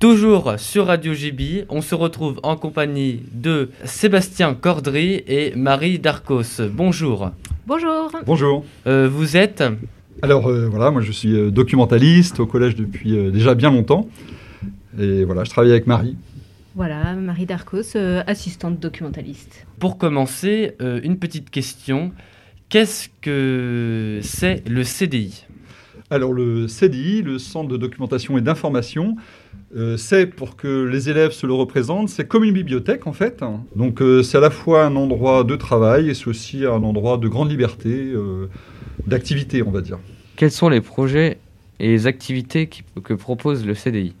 Toujours sur Radio JB, on se retrouve en compagnie de Sébastien Cordry et Marie Darcos. Bonjour. Bonjour. Bonjour. Euh, vous êtes Alors euh, voilà, moi je suis euh, documentaliste au collège depuis euh, déjà bien longtemps. Et voilà, je travaille avec Marie. Voilà, Marie Darcos, euh, assistante documentaliste. Pour commencer, euh, une petite question. Qu'est-ce que c'est le CDI Alors le CDI, le Centre de documentation et d'information, euh, c'est pour que les élèves se le représentent, c'est comme une bibliothèque en fait. Donc euh, c'est à la fois un endroit de travail et c'est aussi un endroit de grande liberté, euh, d'activité on va dire. Quels sont les projets et les activités qui- que propose le CDI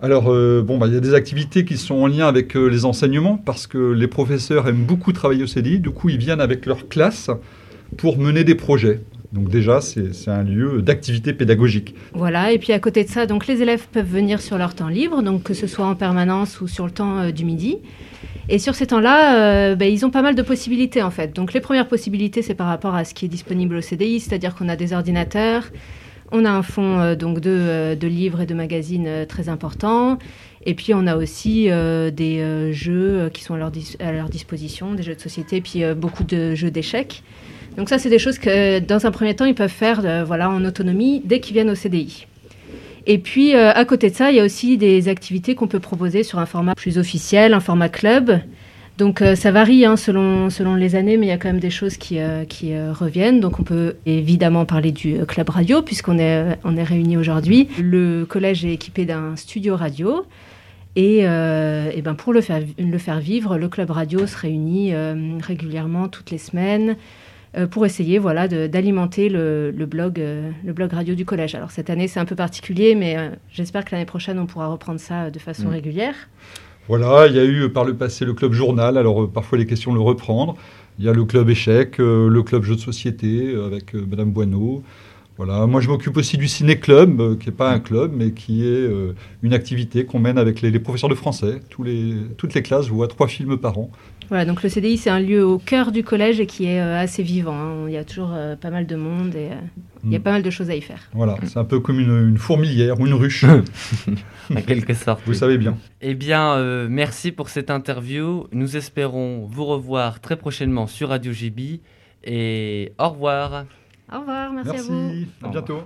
Alors, euh, bon, bah, il y a des activités qui sont en lien avec euh, les enseignements parce que les professeurs aiment beaucoup travailler au CDI. Du coup, ils viennent avec leur classe pour mener des projets. Donc déjà, c'est un lieu d'activité pédagogique. Voilà, et puis à côté de ça, donc les élèves peuvent venir sur leur temps libre, donc que ce soit en permanence ou sur le temps euh, du midi. Et sur ces temps-là, euh, ben, ils ont pas mal de possibilités en fait. Donc les premières possibilités, c'est par rapport à ce qui est disponible au CDI, c'est-à-dire qu'on a des ordinateurs, on a un fonds euh, donc de, livres et de magazines très important, et puis on a aussi des jeux qui sont à leur, disposition, des jeux de société, puis beaucoup de jeux d'échecs. Donc ça, c'est des choses que dans un premier temps, ils peuvent faire euh, voilà, en autonomie dès qu'ils viennent au CDI. Et puis, euh, à côté de ça, il y a aussi des activités qu'on peut proposer sur un format plus officiel, un format club. Donc, euh, ça varie hein, selon, selon les années, mais il y a quand même des choses qui, qui reviennent. Donc, on peut évidemment parler du club radio, puisqu'on est, on est réunis aujourd'hui. Le collège est équipé d'un studio radio. Et, et ben pour le faire, le faire vivre, le club radio se réunit régulièrement toutes les semaines pour essayer voilà, d'alimenter le, le blog, euh, le blog radio du collège. Alors cette année, c'est un peu particulier, mais euh, j'espère que l'année prochaine, on pourra reprendre ça euh, de façon Mm. régulière. Voilà, il y a eu euh, par le passé le club journal, alors euh, parfois les questions de le reprendre. Il y a le club échec, euh, le club jeux de société euh, avec euh, Madame Boineau. Voilà, moi je m'occupe aussi du ciné-club, euh, qui n'est pas un club, mais qui est euh, une activité qu'on mène avec les, les professeurs de français. Tous les, toutes les classes voient trois films par an. Voilà, donc le CDI, c'est un lieu au cœur du collège et qui est euh, assez vivant. hein. Il y a toujours euh, pas mal de monde et euh, il y a Mm. pas mal de choses à y faire. Voilà, c'est un peu comme une, une fourmilière ou une ruche, En quelque sorte. vous savez bien. Eh bien, euh, merci pour cette interview. Nous espérons vous revoir très prochainement sur Radio JB. Et au revoir. Au revoir, merci, à Merci, vous. à bientôt.